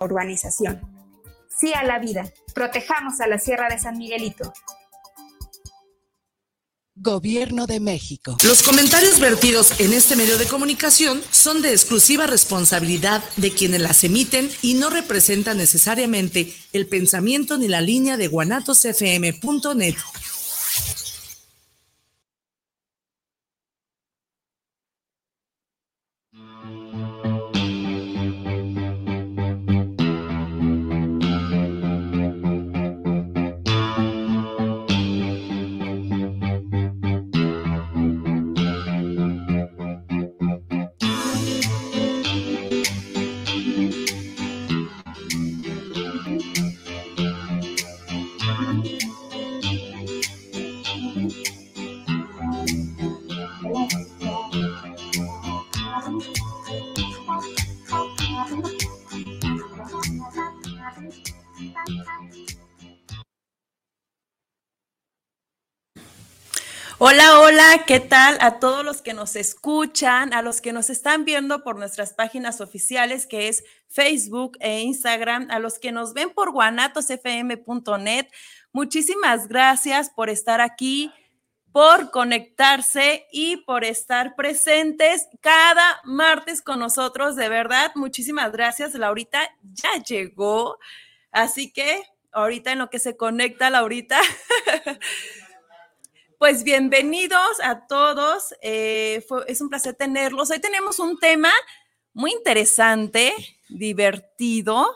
urbanización. Sí a la vida. Protejamos a la Sierra de San Miguelito. Gobierno de México. Los comentarios vertidos en este medio de comunicación son de exclusiva responsabilidad de quienes las emiten y no representan necesariamente el pensamiento ni la línea de guanatosfm.net. ¿qué tal a todos los que nos escuchan, a los que nos están viendo por nuestras páginas oficiales, que es Facebook e Instagram, a los que nos ven por guanatosfm.net? Muchísimas gracias por estar aquí, por conectarse y por estar presentes cada martes con nosotros. De verdad, muchísimas gracias. Laurita ya llegó, así que ahorita en lo que se conecta, Laurita. Pues bienvenidos a todos. Eh, es un placer tenerlos. Hoy tenemos un tema muy interesante, divertido,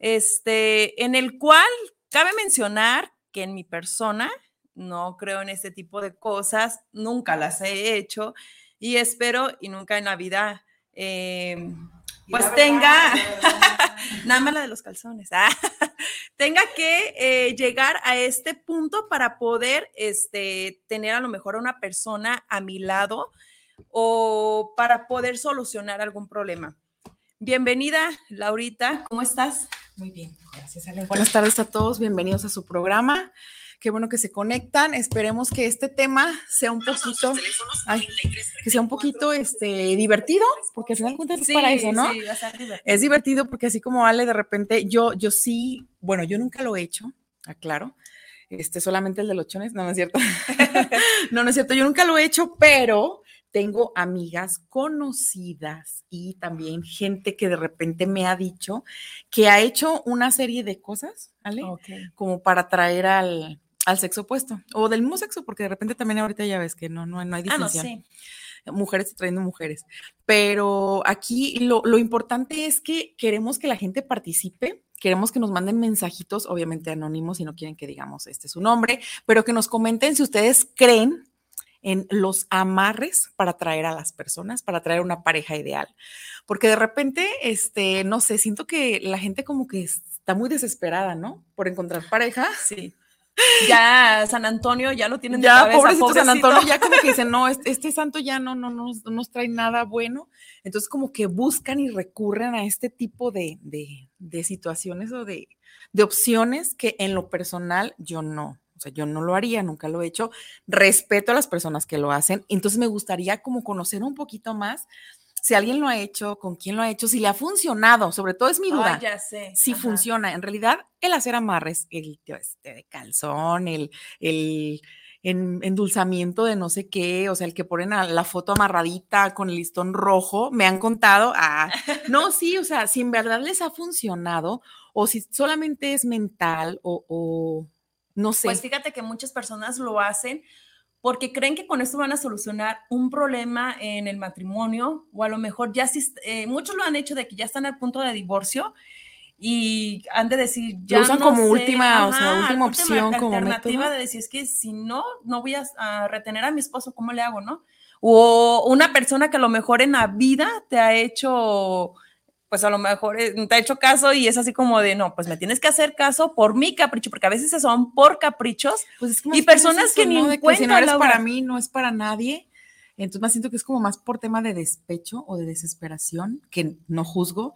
este, en el cual cabe mencionar que en mi persona no creo en este tipo de cosas, nunca las he hecho y espero y nunca en la vida eh, pues tenga, nada más la de los calzones, ah, tenga que eh, llegar a este punto para poder este, tener a lo mejor a una persona a mi lado o para poder solucionar algún problema. Bienvenida, Laurita, ¿cómo estás? Muy bien, gracias, Ale. Buenas tardes a todos, bienvenidos a su programa. Qué bueno que se conectan. Esperemos que este tema sea un poquito, que sea un poquito este, divertido, porque al final cuentas es para eso, ¿no? Sí, es divertido porque así como Ale, de repente, yo, yo sí, bueno, yo nunca lo he hecho, aclaro. Este, solamente el de los chones, no, no es cierto. no, no es cierto, yo nunca lo he hecho, pero tengo amigas conocidas y también gente que de repente me ha dicho que ha hecho una serie de cosas, ¿vale? Como para traer al, al sexo opuesto o del mismo sexo, porque de repente también ahorita ya ves que no, no, no hay ah, distinción. Mujeres trayendo mujeres. Pero aquí lo, lo importante es que queremos que la gente participe, queremos que nos manden mensajitos, obviamente anónimos, si no quieren que digamos este es su nombre, pero que nos comenten si ustedes creen en los amarres para atraer a las personas, para atraer una pareja ideal. Porque de repente, este, no sé, siento que la gente como que está muy desesperada, ¿no? Por encontrar pareja. Sí ya San Antonio ya lo tienen ya, de pobrecito, San Antonio, ya como que dicen, no, este, este, santo ya no, no, no, nos trae nada bueno. Entonces como que buscan y recurren a este tipo de, de, situaciones o de, de opciones que en lo personal yo no, o sea, yo no lo haría, nunca lo he hecho. Respeto a las personas que lo hacen. Entonces me gustaría como conocer un poquito más si alguien lo ha hecho, con quién lo ha hecho, si le ha funcionado, sobre todo es mi duda. ya sé. Si funciona. En realidad, el hacer amarres, el este de calzón, el, el endulzamiento de no sé qué, o sea, el que ponen a la foto amarradita con el listón rojo, me han contado, ah, no, sí, o sea, si en verdad les ha funcionado o si solamente es mental o, o no sé. Pues fíjate que muchas personas lo hacen porque creen que con esto van a solucionar un problema en el matrimonio o a lo mejor ya eh, muchos lo han hecho de que ya están al punto de divorcio y han de decir ya lo usan como última o sea última, opción como alternativa de decir es que si no no voy a, retener a mi esposo cómo le hago no o una persona que a lo mejor en la vida te ha hecho pues a lo mejor eh, te ha hecho caso y es así como de, no, pues me tienes que hacer caso por mi capricho, porque a veces son por caprichos pues y personas que ni ¿no? que si no eres para mí, no es para nadie. Entonces me siento que es como más por tema de despecho o de desesperación, que no juzgo.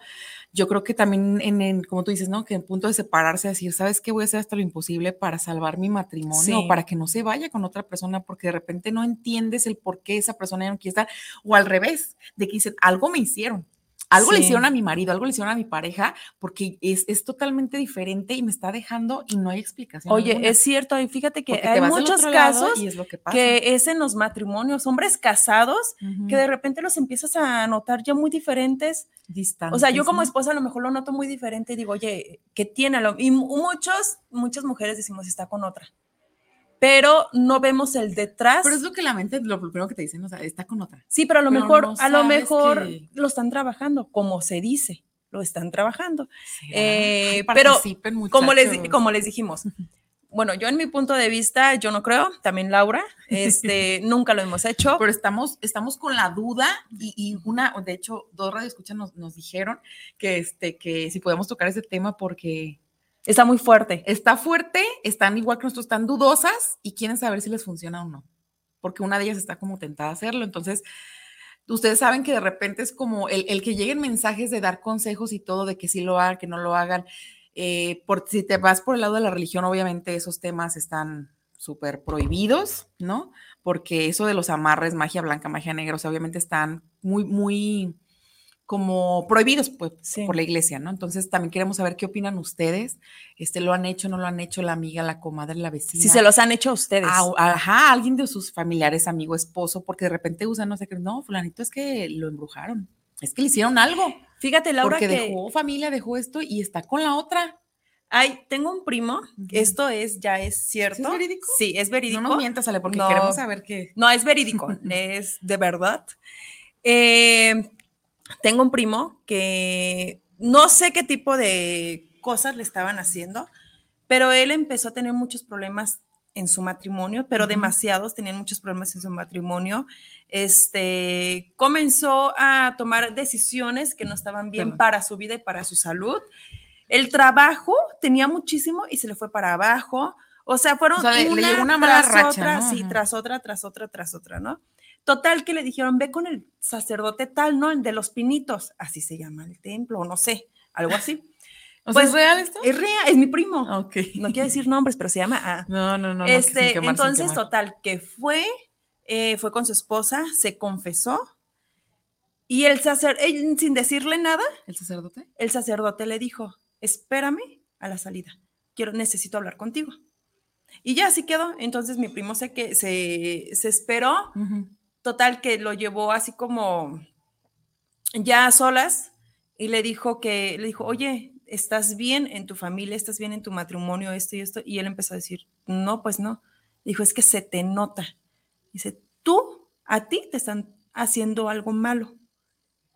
Yo creo que también, en, como tú dices, ¿no? Que en punto de separarse, decir, ¿sabes qué? Voy a hacer hasta lo imposible para salvar mi matrimonio o para que no se vaya con otra persona, porque de repente no entiendes el por qué esa persona ya no quiere estar, o al revés, de que dicen, algo me hicieron, algo le Sí. hicieron a mi marido, algo le hicieron a mi pareja, porque es, es totalmente diferente y me está dejando y no hay explicación. Oye, alguna. es cierto, y fíjate que Porque hay muchos casos y es lo que pasa. que es en los matrimonios, hombres casados, que de repente los empiezas a notar ya muy diferentes. O sea, yo como Distantes, esposa a lo mejor lo noto muy diferente y digo, oye, ¿qué tiene? A lo- Y mu- muchos, muchas mujeres decimos, está con otra. Pero no vemos el detrás. Pero es lo que la mente, lo primero que te dicen, o sea, está con otra. Sí, pero a lo pero mejor, no a lo mejor que- lo están trabajando, como se dice, lo están trabajando. Eh, pero Como les, como les dijimos. Bueno, yo en mi punto de vista, yo no creo, también Laura, este, nunca lo hemos hecho. Pero estamos, estamos con la duda y, y una, de hecho, dos radioescuchas nos, nos dijeron que, este, que si podemos tocar ese tema porque Está muy fuerte. está fuerte, están igual que nosotros, están dudosas y quieren saber si les funciona o no. Porque una de ellas está como tentada a hacerlo. Entonces, ustedes saben que de repente es como el, el que lleguen mensajes de dar consejos y todo, de que sí lo hagan, que no lo hagan. Eh, por, si te vas por el lado de la religión, obviamente esos temas están súper prohibidos, ¿no? Porque eso de los amarres, magia blanca, magia negra, o sea, obviamente están muy, muy como prohibidos pues, Sí. por la iglesia, ¿no? Entonces también queremos saber qué opinan ustedes. Este, ¿Lo han hecho, no lo han hecho la amiga, la comadre, la vecina? Si se los han hecho a ustedes. a- ajá, alguien de sus familiares, amigo, esposo, porque de repente usan, no sé qué, no, fulanito es que lo embrujaron, es que le hicieron algo, Fíjate, Laura, porque que dejó familia, dejó esto y está con la otra. hay, tengo un primo, esto es, ya es cierto. ¿Sí es verídico? Sí, es verídico. No nos mientas, Ale, porque No. queremos saber qué. No, es verídico, es de verdad. Eh, tengo un primo que no sé qué tipo de cosas le estaban haciendo, pero él empezó a tener muchos problemas en su matrimonio, pero demasiados, tenían muchos problemas en su matrimonio. Este, comenzó a tomar decisiones que no estaban bien para su vida y para su salud. El trabajo tenía muchísimo y se le fue para abajo. O sea, fueron O sea, le- le una llegó una mala tras racha, otra, ¿no? sí, tras otra, tras otra, tras otra, ¿no? Total que le dijeron, ve con el sacerdote tal, ¿no? El de los pinitos, así se llama el templo, o no sé, algo así. ¿O Pues, sea, ¿Es real esto? Es real, es mi primo. Ok. No quiero decir nombres, pero se llama A. No, no, no. este, quemar, entonces, total, que fue, eh, fue con su esposa, se confesó, y el sacerdote, sin decirle nada, ¿El sacerdote? el sacerdote le dijo, espérame a la salida, quiero, necesito hablar contigo. Y ya así quedó. Entonces mi primo se, que, se, se esperó, Ujú. Total que lo llevó así como ya a solas y le dijo que, le dijo, oye, ¿estás bien en tu familia? ¿Estás bien en tu matrimonio? Esto y esto. Y él empezó a decir, no, pues no. Dijo, es que se te nota. Dice, tú, a ti te están haciendo algo malo.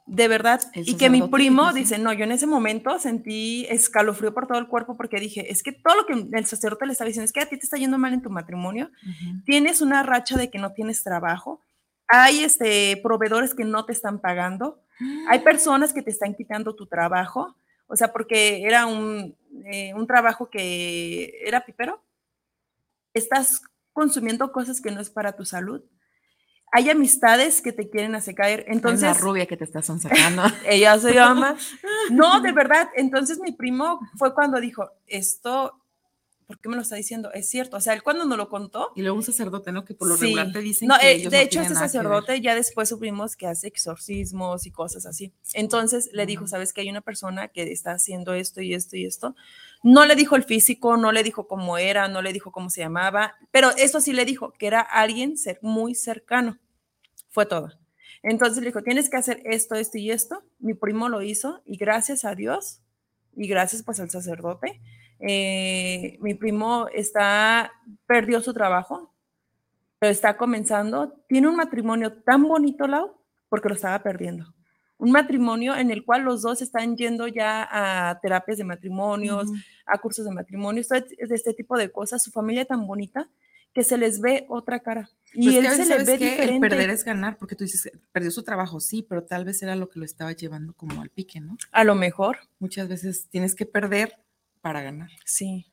De verdad. Y que mi primo dice, no, yo en ese momento sentí escalofrío por todo el cuerpo porque dije, es que todo lo que el sacerdote le estaba diciendo es que a ti te está yendo mal en tu matrimonio, tienes una racha de que no tienes trabajo, hay este, proveedores que no te están pagando, hay personas que te están quitando tu trabajo, o sea, porque era un, eh, un trabajo que era pipero, estás consumiendo cosas que no es para tu salud. Hay amistades que te quieren hacer caer. Entonces, Entonces, la rubia que te estás sacando. ella se llama. No, de verdad. Entonces mi primo fue cuando dijo, esto, ¿por qué me lo está diciendo? Es cierto. O sea, él cuando nos lo contó. y luego un sacerdote, ¿no? Que por lo sí. regular te dicen No, que eh, ellos de no hecho, ver. sacerdote ya después supimos que hace exorcismos y cosas así. Entonces le dijo, Ujú. sabes que hay una persona que está haciendo esto y esto y esto. No le dijo el físico, no le dijo cómo era, no le dijo cómo se llamaba, pero eso sí le dijo, que era alguien ser muy cercano. Fue todo. Entonces le dijo, tienes que hacer esto, esto y esto. Mi primo lo hizo y gracias a Dios y gracias pues al sacerdote, eh, mi primo está, perdió su trabajo, pero está comenzando. Tiene un matrimonio tan bonito, Lau, porque lo estaba perdiendo. Un matrimonio en el cual los dos están yendo ya a terapias de matrimonios, a cursos de matrimonio, de este tipo de cosas. Su familia tan bonita que se les ve otra cara. Y Pues él se le ¿sabes ve qué? El diferente. perder es ganar, porque tú dices, perdió su trabajo, sí, pero tal vez era lo que lo estaba llevando como al pique, ¿no? A lo mejor, Muchas veces tienes que perder para ganar. sí.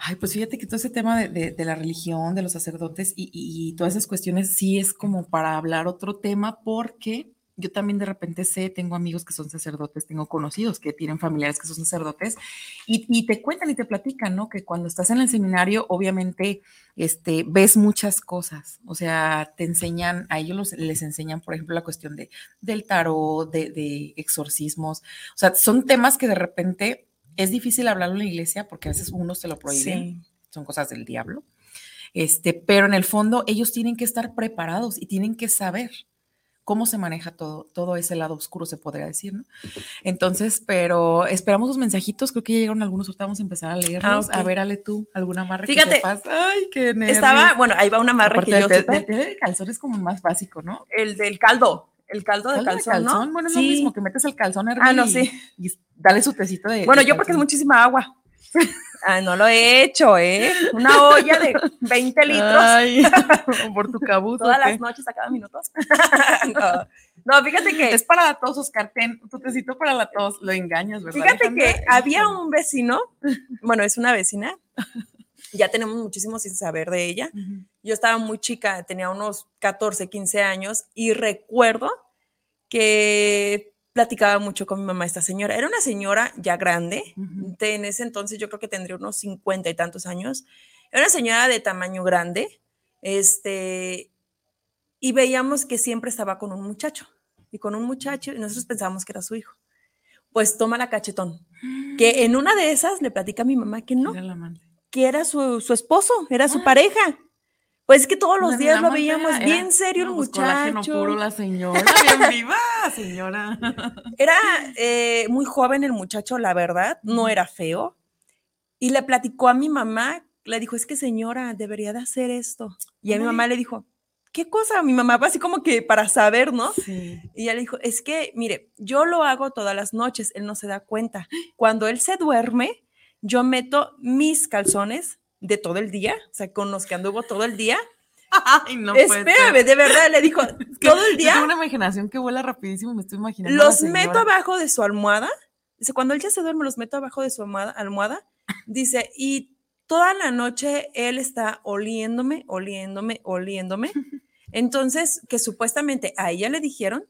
Ay, pues fíjate que todo ese tema de, la religión, de los sacerdotes y todas esas cuestiones sí es como para hablar otro tema porque yo también de repente sé, tengo amigos que son sacerdotes, tengo conocidos que tienen familiares que son sacerdotes y, te cuentan y te platican, ¿no? Que cuando estás en el seminario, obviamente, este, ves muchas cosas, o sea, te enseñan, a ellos les enseñan, por ejemplo, la cuestión de, del tarot, de, de exorcismos, o sea, son temas que de repente es difícil hablarlo en la iglesia porque a veces uno se lo prohíben, son cosas del diablo, este, pero en el fondo ellos tienen que estar preparados y tienen que saber cómo se maneja todo, todo ese lado oscuro, se podría decir, ¿no? Entonces, pero esperamos los mensajitos, creo que ya llegaron algunos, ahorita vamos a empezar a ah, leerlos. A ver, Ale, tú, alguna amarra Fíjate, que sepas. Ay, qué nervios. Estaba, bueno, ahí va una amarra que yo... El de, calzón es como más básico, ¿no? El del caldo. El caldo de calzón, ¿no? Bueno, es lo mismo que metes el calzón hervido. Ah, no, sí. Y, dale su tecito de. Bueno, yo porque es muchísima agua. Ah, no lo he hecho, ¿eh? Una olla de 20 litros. Ay, por tu cabuto. Todas las noches a cada minuto. no. fíjate que. Es para la tos, Oscar. Ten, tu tecito para la tos. Lo engañas, ¿verdad? Fíjate que había un vecino, bueno, es una vecina. Ya tenemos muchísimo sin saber de ella. Yo estaba muy chica, tenía unos 14, 15 años y recuerdo que platicaba mucho con mi mamá esta señora. Era una señora ya grande, en ese entonces yo creo que tendría unos 50 y tantos años. Era una señora de tamaño grande, este, y veíamos que siempre estaba con un muchacho, y con un muchacho, y nosotros pensábamos que era su hijo. Pues toma la cachetón, que en una de esas le platica a mi mamá que no, que era su, su esposo, era su ah. pareja. Pues es que todos los días lo veíamos bien serio el muchacho. puro la señora, bien viva, señora. Era eh, muy joven el muchacho, la verdad, no era feo. Y le platicó a mi mamá, le dijo, es que señora, debería de hacer esto. Y a mi mamá le dijo, ¿qué cosa? Mi mamá así como que para saber, ¿no? Sí. Y ella le dijo, es que, mire, yo lo hago todas las noches, él no se da cuenta. Cuando él se duerme, yo meto mis calzones de todo el día, o sea, con los que anduvo todo el día. Ay, no Espérame, de verdad, le dijo, todo el día. Tengo una imaginación que vuela rapidísimo, me estoy imaginando. Los meto abajo de su almohada. Dice, cuando él ya se duerme, los meto abajo de su almohada, almohada. Dice, y toda la noche él está oliéndome, oliéndome, oliéndome. Entonces, que supuestamente a ella le dijeron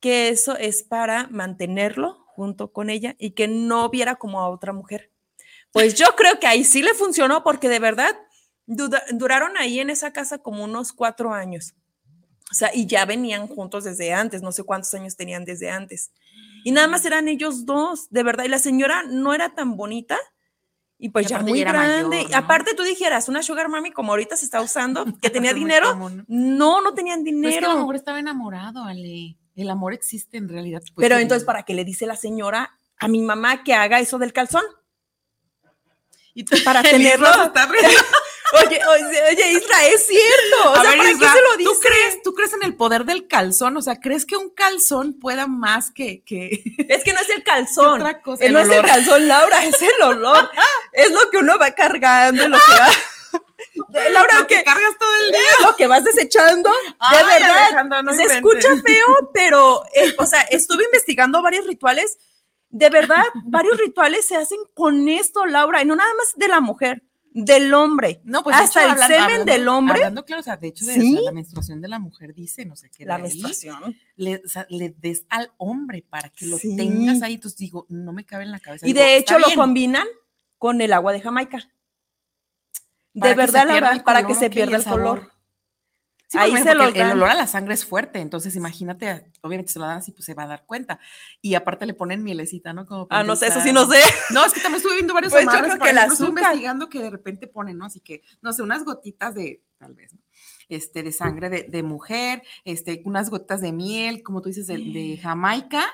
que eso es para mantenerlo junto con ella y que no viera como a otra mujer. Pues yo creo que ahí sí le funcionó porque de verdad duraron ahí en esa casa como unos cuatro años. O sea, y ya venían juntos desde antes, no sé cuántos años tenían desde antes. Y nada más eran ellos dos, de verdad. Y la señora no era tan bonita y pues ya muy grande. Aparte tú dijeras, una sugar mami como ahorita se está usando, que tenía dinero. ¿no? no, tenían dinero. es que a lo mejor estaba enamorado, Ale. El amor existe en realidad. Pues, Pero entonces, ¿para qué le dice la señora a mi mamá que haga eso del calzón? Y para tenerlo. Oye, oye, oye, Isra, es cierto. O sea, ¿para qué se lo dice? ¿tú crees, ¿tú crees en el poder del calzón? O sea, ¿crees que un calzón pueda más que. que... Es que no es el calzón. Otra cosa, eh, no es el calzón, Laura, es el olor. es lo que uno va cargando, lo que va. Laura, lo que, cargas todo el día. Lo que vas desechando. de verdad. se escucha feo, pero, eh, o sea, estuve investigando varios rituales de verdad, varios rituales se hacen con esto, Laura, y no nada más de la mujer, del hombre. No, pues hasta el semen del hombre. Hablando claro, o sea, de hecho, de la menstruación de la mujer dice, no sé qué. La menstruación. Le, o sea, le, des al hombre para que lo tengas ahí. Entonces digo, no me cabe en la cabeza. Y de hecho lo combinan con el agua de Jamaica. De verdad, Laura, para que se pierda el color. Ahí se lo el olor a la sangre es fuerte, entonces imagínate, obviamente se lo dan así, pues se va a dar cuenta. Y aparte le ponen mielecita, ¿no? Como ah, no sé, eso sí no sé. No, es que también estuve viendo varios pues amarres, que la estuve investigando que de repente ponen, ¿no? Así que, no sé, unas gotitas de, tal vez, ¿no? Este, de sangre de, de mujer, este, unas gotas de miel, como tú dices, de, de Jamaica,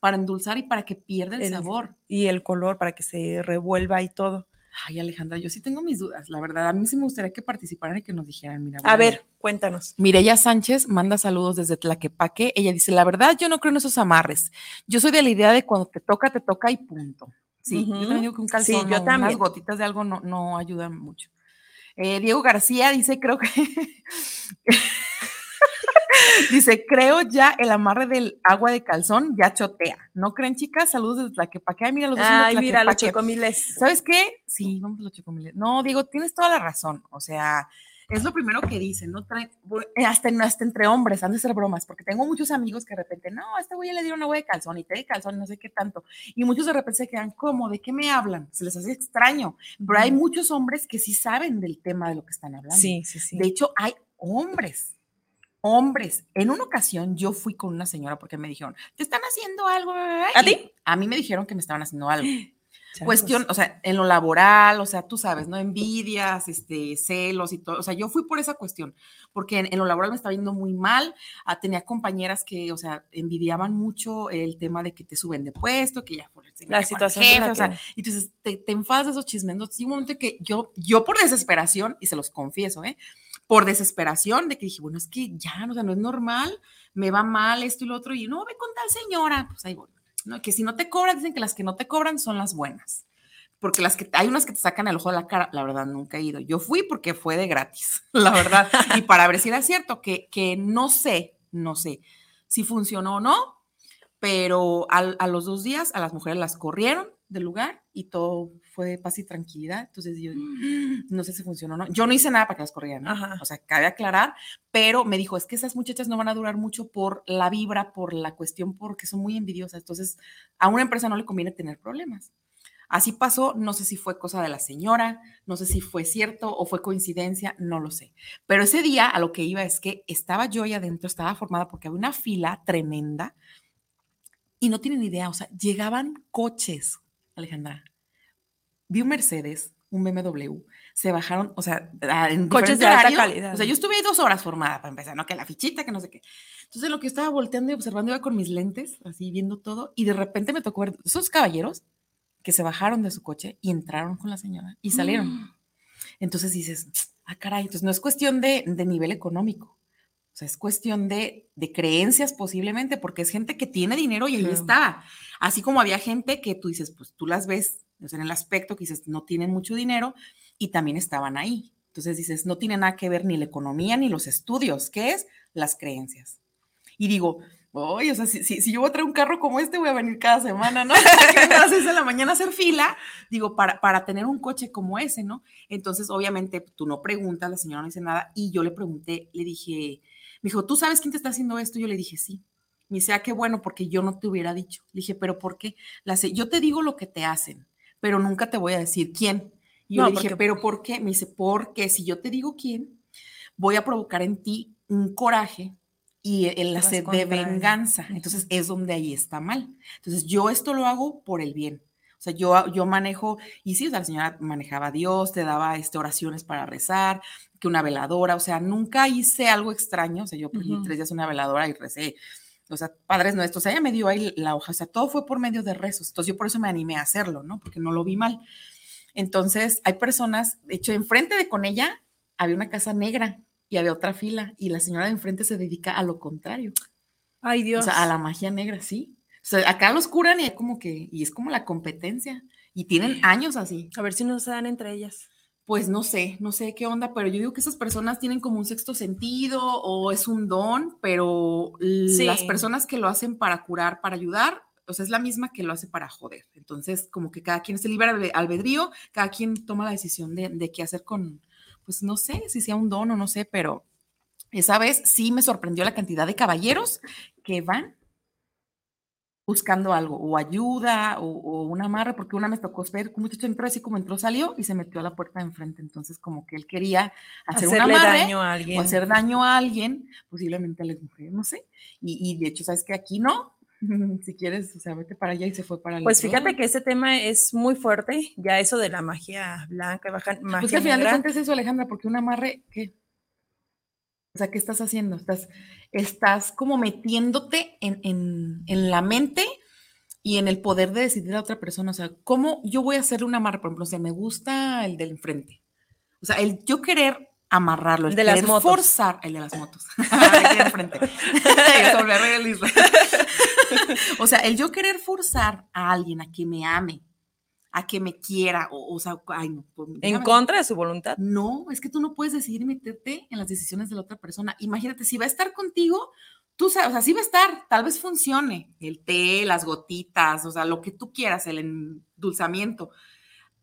para endulzar y para que pierda el, el sabor. Y el color, para que se revuelva y todo. Ay, Alejandra, yo sí tengo mis dudas, la verdad. A mí sí me gustaría que participaran y que nos dijeran, mira. A ver, cuéntanos. Mireya Sánchez manda saludos desde Tlaquepaque. Ella dice, la verdad, yo no creo en esos amarres. Yo soy de la idea de cuando te toca, te toca y punto. Sí, yo también digo que un calzón, yo también. unas gotitas de algo no, no ayudan mucho. Eh, Diego García dice, creo que... Dice, creo ya el amarre del agua de calzón ya chotea. ¿No creen, chicas? Saludos desde la que pa' Mira los dos. Ay, mira los chocomiles. ¿Sabes qué? Sí, vamos a los chocomiles. No, digo, tienes toda la razón. O sea, es lo primero que dicen, ¿no? Eh, hasta, hasta entre hombres, han de ser bromas, porque tengo muchos amigos que de repente, no, a este güey le dieron hueá de calzón y te de calzón, no sé qué tanto. Y muchos de repente se quedan, ¿cómo? ¿De qué me hablan? Se les hace extraño. Pero hay muchos hombres que sí saben del tema de lo que están hablando. Sí, sí, sí. De hecho, hay hombres hombres. En una ocasión yo fui con una señora porque me dijeron, te están haciendo algo. ¿A ti? A mí me dijeron que me estaban haciendo algo. Cuestión, o sea, en lo laboral, o sea, tú sabes, ¿no? Envidias, este, celos y todo. O sea, yo fui por esa cuestión, porque en, lo laboral me estaba yendo muy mal. Ah, tenía compañeras que, o sea, envidiaban mucho el tema de que te suben de puesto, que ya por el la situación. o sea, y entonces te, te enfadas de esos chismes. Sí, un momento que yo, yo por desesperación, y se los confieso, ¿eh? Por desesperación, de que dije, bueno, es que ya, o sea, no es normal, me va mal esto y lo otro, y no, ve con tal señora, pues ahí voy. ¿no? Que si no te cobran, dicen que las que no te cobran son las buenas. Porque las que hay unas que te sacan el ojo de la cara, la verdad nunca he ido. Yo fui porque fue de gratis, la verdad. y para ver si era cierto, que, que no sé, no sé si funcionó o no, pero a los dos días a las mujeres las corrieron del lugar y todo fue paz y tranquilidad. Entonces yo mm. no sé si funcionó o no. Yo no hice nada para que las corrieran, o sea, cabe aclarar, pero me dijo, es que esas muchachas no van a durar mucho por la vibra, por la cuestión, porque son muy envidiosas. Entonces, a una empresa no le conviene tener problemas. Así pasó, no sé si fue cosa de la señora, no sé si fue cierto o fue coincidencia, no lo sé. Pero ese día a lo que iba es que estaba yo ahí adentro, estaba formada porque había una fila tremenda y no tienen idea, o sea, llegaban coches, Alejandra, vi un Mercedes, un BMW, se bajaron, o sea, en coches de alta calidad. O sea, yo estuve ahí dos horas formada para empezar, ¿no? Que la fichita, que no sé qué. Entonces, lo que estaba volteando y observando iba con mis lentes, así viendo todo, y de repente me tocó ver esos caballeros que se bajaron de su coche y entraron con la señora y salieron. Mm. Entonces dices, ah, caray, entonces no es cuestión de, de nivel económico. O sea, es cuestión de, de, creencias posiblemente, porque es gente que tiene dinero y ahí está. Así como había gente que tú dices, pues tú las ves en el aspecto que dices, no tienen mucho dinero y también estaban ahí. Entonces dices, no tiene nada que ver ni la economía ni los estudios, ¿qué es? Las creencias. Y digo, oye, o sea, si, si, yo voy a traer un carro como este, voy a venir cada semana, ¿no? a las seis de la mañana a hacer fila, digo, para, para tener un coche como ese, ¿no? Entonces, obviamente, tú no preguntas, la señora no dice nada, y yo le pregunté, le dije, me dijo, ¿tú sabes quién te está haciendo esto? Yo le dije, sí. Me dice, ah, qué bueno, porque yo no te hubiera dicho. Le dije, ¿pero por qué? La yo te digo lo que te hacen pero nunca te voy a decir quién. Y yo le dije, ¿pero por qué? Me dice, porque si yo te digo quién, voy a provocar en ti un coraje y el hacer de venganza. Entonces es donde ahí está mal. Entonces yo esto lo hago por el bien. O sea, yo, yo manejo, y sí, la señora manejaba a Dios, te daba este, oraciones para rezar, que una veladora, o sea, nunca hice algo extraño. O sea, yo pues, tres días una veladora y recé o sea, padres nuestros, ella me dio ahí la hoja, o sea, todo fue por medio de rezos, entonces yo por eso me animé a hacerlo, ¿no? Porque no lo vi mal. Entonces, hay personas, de hecho, enfrente de con ella había una casa negra y había otra fila y la señora de enfrente se dedica a lo contrario. Ay, Dios. O sea, a la magia negra, sí. O sea, acá los curan y es como que, y es como la competencia. Y tienen años así. A ver si no se dan entre ellas pues no sé, no sé qué onda, pero yo digo que esas personas tienen como un sexto sentido o es un don, pero las personas que lo hacen para curar, para ayudar, o sea, es la misma que lo hace para joder. Entonces, como que cada quien se libera de albedrío, cada quien toma la decisión de, de qué hacer con, pues no sé si sea un don o no sé, pero esa vez sí me sorprendió la cantidad de caballeros que van buscando algo, o ayuda, o, una amarre, porque una me tocó ver un muchacho entró así como entró, salió y se metió a la puerta de enfrente. Entonces, como que él quería hacer un amarre daño a alguien. o hacer daño a alguien, posiblemente a las mujeres, no sé. Y, de hecho, sabes que aquí no. si quieres, o sea, vete para allá y se fue para allá. Pues fíjate que ese tema es muy fuerte, ya eso de la magia blanca, baja, magia Pues al final de cuentas es eso, Alejandra, porque un amarre, ¿qué? O sea, ¿qué estás haciendo? Estás, estás como metiéndote en, la mente y en el poder de decidir a otra persona. O sea, ¿cómo yo voy a hacerle una amarra? Por ejemplo, o sea, me gusta el del enfrente. O sea, el yo querer amarrarlo, el de las motos. forzar, el de las motos. o sea, el yo querer forzar a alguien a que me ame, a que me quiera, o, o sea, ay, no. Pues, en contra de su voluntad. No, es que tú no puedes decidir meterte en las decisiones de la otra persona. Imagínate, si va a estar contigo, tú sabes, o sea, sí va a estar, tal vez funcione, el té, las gotitas, o sea, lo que tú quieras, el endulzamiento,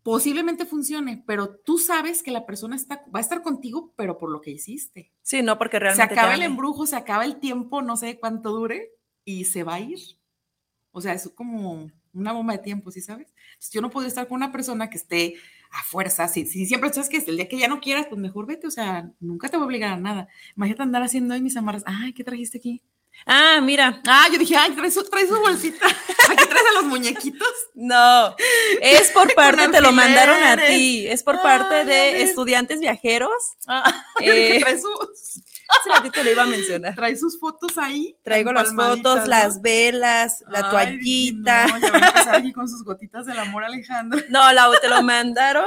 posiblemente funcione, pero tú sabes que la persona está, va a estar contigo, pero por lo que hiciste. Sí, no porque Se realmente. acaba te el embrujo, se acaba el tiempo, no sé cuánto dure, y se va a ir. O sea, es como una bomba de tiempo, ¿sí sabes? Entonces, yo no puedo estar con una persona que esté a fuerza, si, si siempre sabes que el día que ya no quieras, pues mejor vete, o sea, nunca te voy a obligar a nada. Imagínate andar haciendo ahí mis amarras, ay, ¿qué trajiste aquí? Ah, mira. Ah, yo dije, ay, trae su, trae su bolsita. Aquí traes a los muñequitos. No, es por parte, te lo mandaron a ti, es por parte de estudiantes viajeros. Ah, Eh, trae, su- Hace ratito lo iba a mencionar. trae sus fotos ahí. Traigo las fotos, ¿no? las velas, la Ay, toallita. No, ya va a empezar aquí con sus gotitas del amor, Alejandro. No, la, te lo mandaron.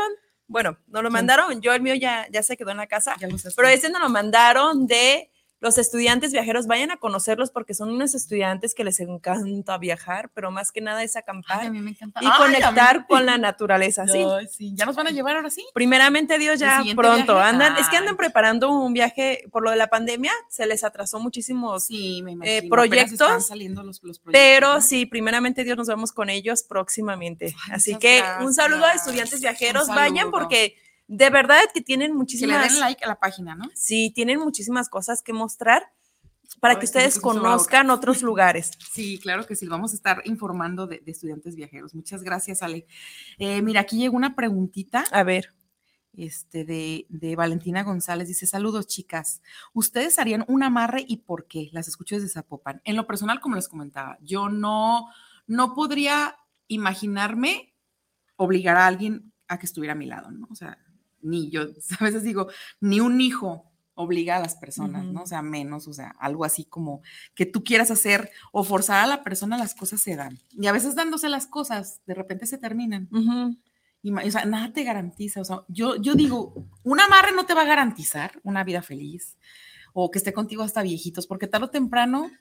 Bueno, no lo mandaron. Yo el mío ya, ya se quedó en la casa. Ya lo. Pero ese nos lo mandaron de los estudiantes viajeros. Vayan a conocerlos porque son unos estudiantes que les encanta viajar, pero más que nada es acampar Ay, a mí me encanta. y Ay, a mí- conectar con la naturaleza. Sí. Ay, sí. ¿Ya nos van a llevar ahora sí? Primeramente Dios ya pronto. viaje? Andan, es que andan preparando un viaje por lo de la pandemia, se les atrasó muchísimos. Sí, me imagino. Eh, proyectos, están saliendo los, los proyectos. Pero ¿no? sí, primeramente Dios nos vemos con ellos próximamente. Así que un saludo a estudiantes viajeros, vayan porque de verdad que tienen Que le muchísimas den like a la página, ¿no? Sí, tienen muchísimas cosas que mostrar para que ustedes conozcan otros lugares. Sí, claro que sí, vamos a estar informando de, de estudiantes viajeros. Muchas gracias, Ale. Eh, mira, aquí llegó una preguntita A ver, este, de, de Valentina González. Dice, saludos, chicas. ¿Ustedes harían un amarre y por qué? Las escucho desde Zapopan. En lo personal, como les comentaba, yo no, no podría imaginarme obligar a alguien a que estuviera a mi lado, ¿no? O sea, ni yo, a veces digo, ni un hijo obliga a las personas, ¿no? O sea, menos, o sea, algo así como que tú quieras hacer o forzar a la persona, las cosas se dan. Y a veces dándose las cosas, de repente se terminan. Y, o sea, nada te garantiza. O sea, yo, yo digo, un amarre no te va a garantizar una vida feliz o que esté contigo hasta viejitos, porque tarde o temprano,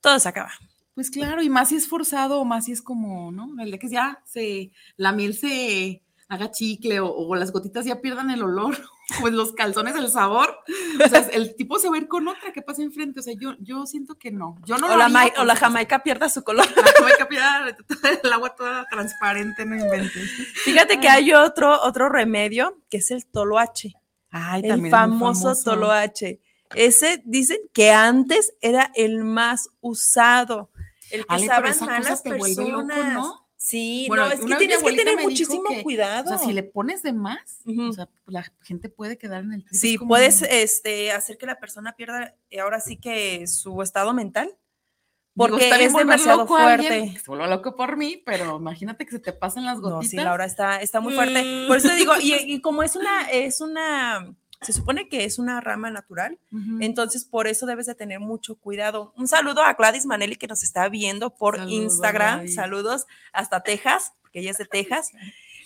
todo se acaba. pues claro, y más si es forzado o más si es como, ¿no? El de que ya se, la miel se haga chicle o, o las gotitas ya pierdan el olor, pues los calzones el sabor. O sea, el tipo se va a ir con otra que pasa enfrente. O sea, yo, yo siento que no. Yo no o, lo la haría o la jamaica pierda su color. La jamaica pierda el agua toda transparente, no inventes. Fíjate que hay otro, otro remedio que es el toloache, Ay, el también famoso, toloache. Ese dicen que antes era el más usado, el que Ale, usaban esa más cosa las te vuelve loco, personas. ¿no? Sí, Bueno, no, es que tienes que tener muchísimo que, cuidado. O sea, si le pones de más, o sea, la gente puede quedar en el Sí, puedes este, hacer que la persona pierda eh, ahora sí que su estado mental, Digo, porque bien es demasiado loco a alguien, fuerte. vuelva loco por mí, pero imagínate que se te pasen las No, gotitas. sí, Laura está, está muy fuerte. Mm. Por eso te digo, y, y como es una, es una, se supone que es una rama natural, entonces por eso debes de tener mucho cuidado. Un saludo a Gladys Manelli que nos está viendo por Saludos, Instagram. Gladys. Saludos hasta Texas, porque ella es de Texas.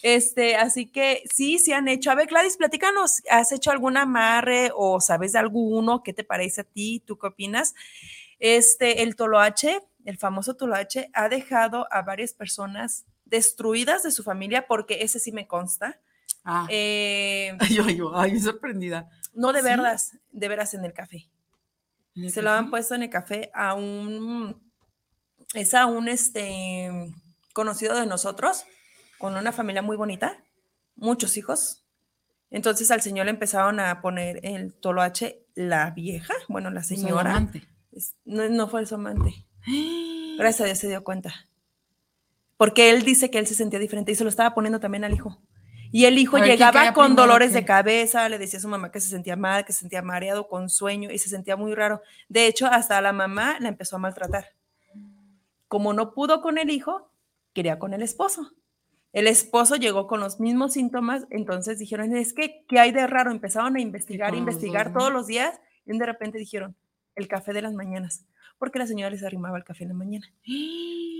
Este, así que sí, sí han hecho. A ver, Gladys, platícanos, ¿has hecho algún amarre o sabes de alguno? ¿Qué te parece a ti? ¿Tú qué opinas? Este, el toloache, el famoso toloache, ha dejado a varias personas destruidas de su familia, porque ese sí me consta. Ah. Eh, Ay, yo, yo, ay, sorprendida. no de ¿Sí? veras, de veras en el café. ¿En el Se lo han puesto en el café a un, es a un este, conocido de nosotros, con una familia muy bonita, muchos hijos. Entonces al señor le empezaron a poner el toloache, la vieja, bueno, la el señora, amante. no, no fue su amante. Gracias a Dios se dio cuenta. Porque él dice que él se sentía diferente y se lo estaba poniendo también al hijo. Y el hijo A ver, ¿quién llegaba con primero, dolores de cabeza, le decía a su mamá que se sentía mal, que se sentía mareado, con sueño y se sentía muy raro. De hecho, hasta la mamá la empezó a maltratar. Como no pudo con el hijo, quería con el esposo. El esposo llegó con los mismos síntomas, entonces dijeron, es que, ¿qué hay de raro? Empezaron a investigar, investigar todos los días y de repente dijeron, el café de las mañanas, porque la señora les arrimaba el café en la mañana.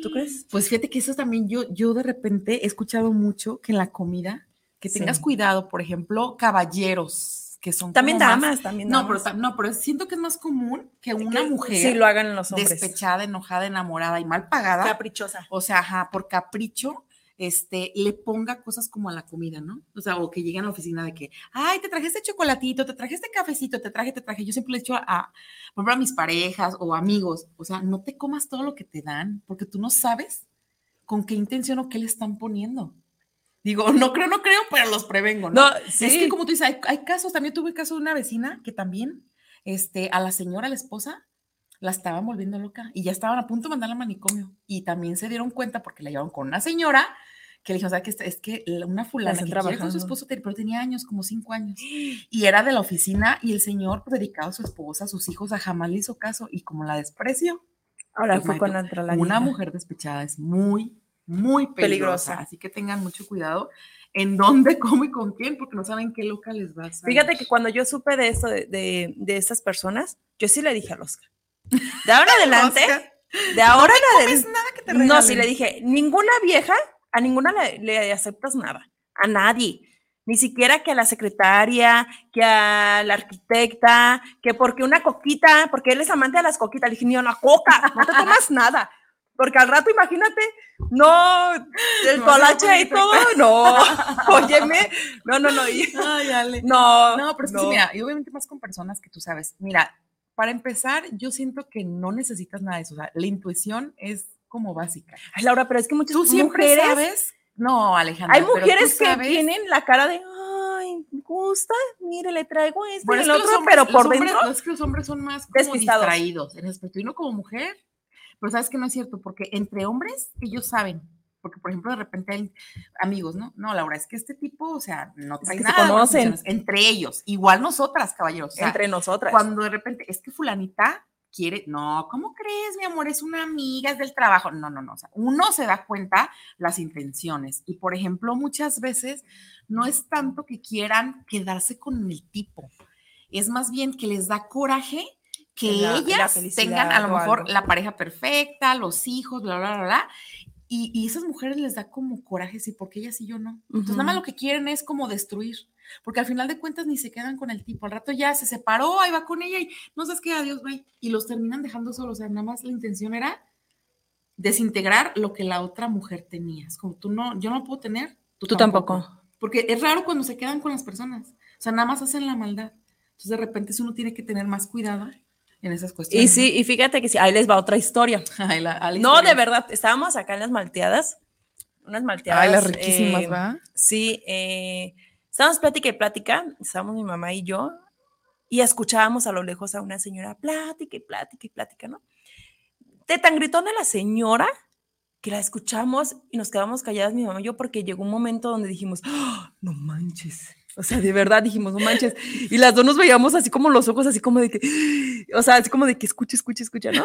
¿Tú crees? Pues fíjate que eso también yo, yo de repente he escuchado mucho que en la comida, que tengas Sí. cuidado, por ejemplo, caballeros, que son También como más- damas, también No, pero, damas. no, pero siento que es más común que una mujer Sí, lo hagan los hombres. despechada, enojada, enamorada y mal pagada, Caprichosa. o sea, ajá, por capricho, este, le ponga cosas como a la comida, ¿no? O sea, o que llegue a la oficina de que, ay, te traje este chocolatito, te traje este cafecito, te traje, te traje. Yo siempre le he dicho a, por ejemplo, a mis parejas o amigos, o sea, no te comas todo lo que te dan, porque tú no sabes con qué intención o qué le están poniendo. Digo, no creo, no creo, pero los prevengo, ¿no? Es que como tú dices, hay, hay, casos, también tuve caso de una vecina que también, este, a la señora, la esposa, la estaban volviendo loca y ya estaban a punto de mandarla al manicomio. Y también se dieron cuenta porque la llevaron con una señora que le dijo, o sea, que es que una fulana que con su esposo, pero tenía años, como cinco años, y era de la oficina y el señor pues, dedicado a su esposa, a sus hijos, a jamás le hizo caso y como la desprecio. Ahora pues, fue con la Una mujer despechada es muy, muy peligrosa, así que tengan mucho cuidado en dónde, cómo y con quién, porque no saben qué loca les va a Fíjate que cuando yo supe de esto, de, de, de estas personas, yo sí le dije al Oscar, de ahora en adelante, de ahora en adelante, no, sí le dije, ninguna vieja a ninguna le, aceptas nada, a nadie. Ni siquiera que a la secretaria, que a la arquitecta, que porque una coquita, porque él es amante de las coquitas. Le dije, ni una coca, no te tomas nada. Porque al rato, imagínate, no, el colache y todo, no, óyeme, no, no, no, Ay, no, no, pero es que mira, y obviamente más con personas que tú sabes, mira, para empezar, yo siento que no necesitas nada de eso, o sea, la intuición es como básica. Ay, Laura, pero es que muchas ¿Tú siempre mujeres, sabes? No, Alejandra. Hay mujeres que tienen la cara de, ay, me gusta, mire, le traigo esto bueno, el otro, pero por dentro. es que los hombres son más como distraídos en aspecto. Y no como mujer, pero sabes que no es cierto, porque entre hombres ellos saben. Porque, por ejemplo, de repente hay amigos, ¿no? No, Laura, es que este tipo, o sea, no trae es que nada. Se conocen. Entre ellos, igual nosotras, caballeros. entre nosotras. Cuando de repente, es que fulanita quiere, no, ¿cómo crees, mi amor? Es una amiga, es del trabajo. No, no, no. O sea, uno se da cuenta las intenciones. Y por ejemplo, muchas veces no es tanto que quieran quedarse con el tipo, es más bien que les da coraje que ellas tengan a lo mejor la pareja perfecta, los hijos, bla, bla, bla, bla. Y, y esas mujeres les da como coraje, sí, porque ellas y yo no. Entonces, nada más lo que quieren es como destruir porque al final de cuentas ni se quedan con el tipo, al rato ya se separó, ahí va con ella y no sabes qué, adiós, güey, y los terminan dejando solos, o sea, nada más la intención era desintegrar lo que la otra mujer tenía, es como tú no, yo no puedo tener, tú, tampoco. porque es raro cuando se quedan con las personas, o sea, nada más hacen la maldad, entonces de repente uno tiene que tener más cuidado en esas cuestiones. Y sí, y fíjate que sí, ahí les va otra historia. no, de verdad, estábamos acá en las malteadas, unas malteadas. Ay, las riquísimas, eh, ¿va? Sí, eh, Estábamos plática y plática, estábamos mi mamá y yo, y escuchábamos a lo lejos a una señora plática y plática y plática, ¿no? De tan gritona la señora que la escuchamos y nos quedamos calladas mi mamá y yo porque llegó un momento donde dijimos, ¡Ah! no manches. O sea, de verdad dijimos, no manches. Y las dos nos veíamos así como los ojos, así como de que, o sea, así como de que escucha, escucha, escucha, ¿no?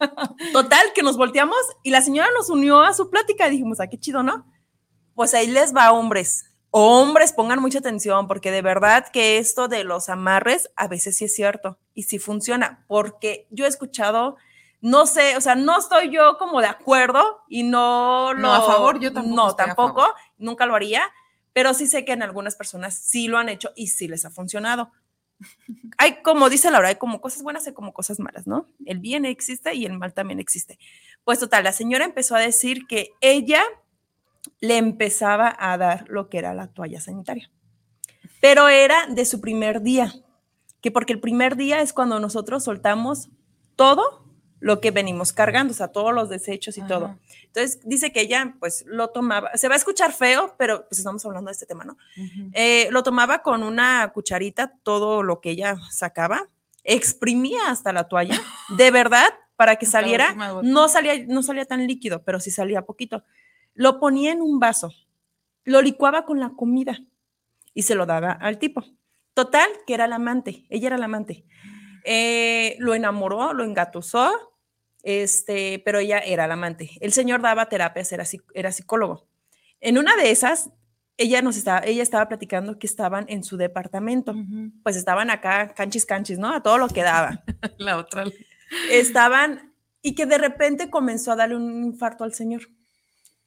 Total, que nos volteamos y la señora nos unió a su plática y dijimos, ah, qué chido, ¿no? Pues ahí les va, hombres hombres pongan mucha atención porque de verdad que esto de los amarres a veces sí es cierto y sí funciona porque yo he escuchado no sé, o sea, no estoy yo como de acuerdo y no lo no a favor, yo tampoco. No, tampoco, nunca lo haría, pero sí sé que en algunas personas sí lo han hecho y sí les ha funcionado. Hay, como dice Laura, hay como cosas buenas y como cosas malas, ¿no? El bien existe y el mal también existe. Pues total, la señora empezó a decir que ella le empezaba a dar lo que era la toalla sanitaria. Pero era de su primer día, que porque el primer día es cuando nosotros soltamos todo lo que venimos cargando, o sea, todos los desechos y todo. Entonces dice que ella pues lo tomaba, se va a escuchar feo, pero pues estamos hablando de este tema, ¿no? Eh, lo tomaba con una cucharita, todo lo que ella sacaba, exprimía hasta la toalla, de verdad, para que saliera, no salía, no salía tan líquido, pero sí salía poquito. Lo ponía en un vaso, lo licuaba con la comida y se lo daba al tipo. Total, que era la amante, ella era la amante. Eh, lo enamoró, lo engatusó, este, pero ella era la amante. El señor daba terapias, era, era psicólogo. En una de esas, ella nos estaba, ella estaba platicando que estaban en su departamento. Pues estaban acá, canchis, canchis, ¿no? A todo lo que daba. la otra. Estaban, y que de repente comenzó a darle un infarto al señor.